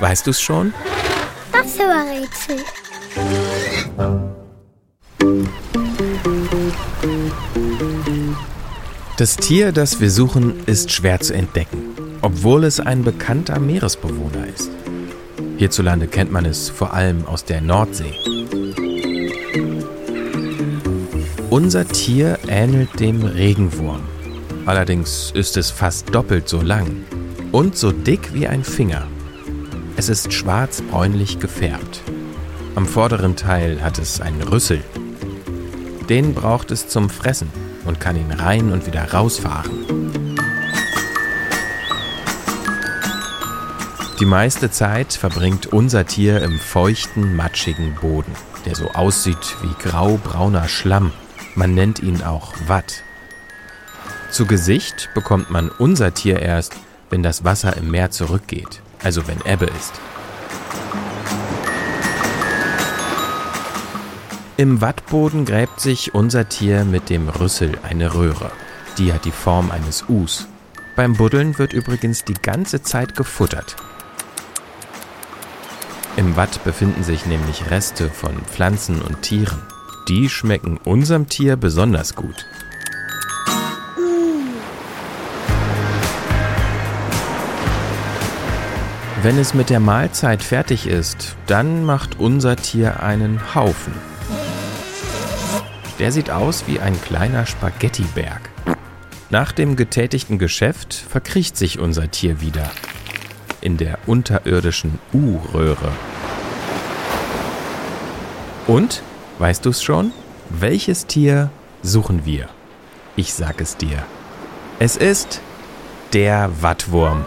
Weißt du's schon? Das Rätsel. Das Tier, das wir suchen, ist schwer zu entdecken, obwohl es ein bekannter Meeresbewohner ist. Hierzulande kennt man es vor allem aus der Nordsee. Unser Tier ähnelt dem Regenwurm. Allerdings ist es fast doppelt so lang und so dick wie ein Finger. Es ist schwarz-bräunlich gefärbt. Am vorderen Teil hat es einen Rüssel. Den braucht es zum Fressen und kann ihn rein und wieder rausfahren. Die meiste Zeit verbringt unser Tier im feuchten, matschigen Boden, der so aussieht wie grau-brauner Schlamm. Man nennt ihn auch Watt. Zu Gesicht bekommt man unser Tier erst, wenn das Wasser im Meer zurückgeht, also wenn Ebbe ist. Im Wattboden gräbt sich unser Tier mit dem Rüssel eine Röhre. Die hat die Form eines Us. Beim Buddeln wird übrigens die ganze Zeit gefuttert. Im Watt befinden sich nämlich Reste von Pflanzen und Tieren. Die schmecken unserem Tier besonders gut. Wenn es mit der Mahlzeit fertig ist, dann macht unser Tier einen Haufen. Der sieht aus wie ein kleiner Spaghettiberg. Nach dem getätigten Geschäft verkriecht sich unser Tier wieder in der unterirdischen U-Röhre. Und, weißt du's schon? Welches Tier suchen wir? Ich sag es dir. Es ist der Wattwurm.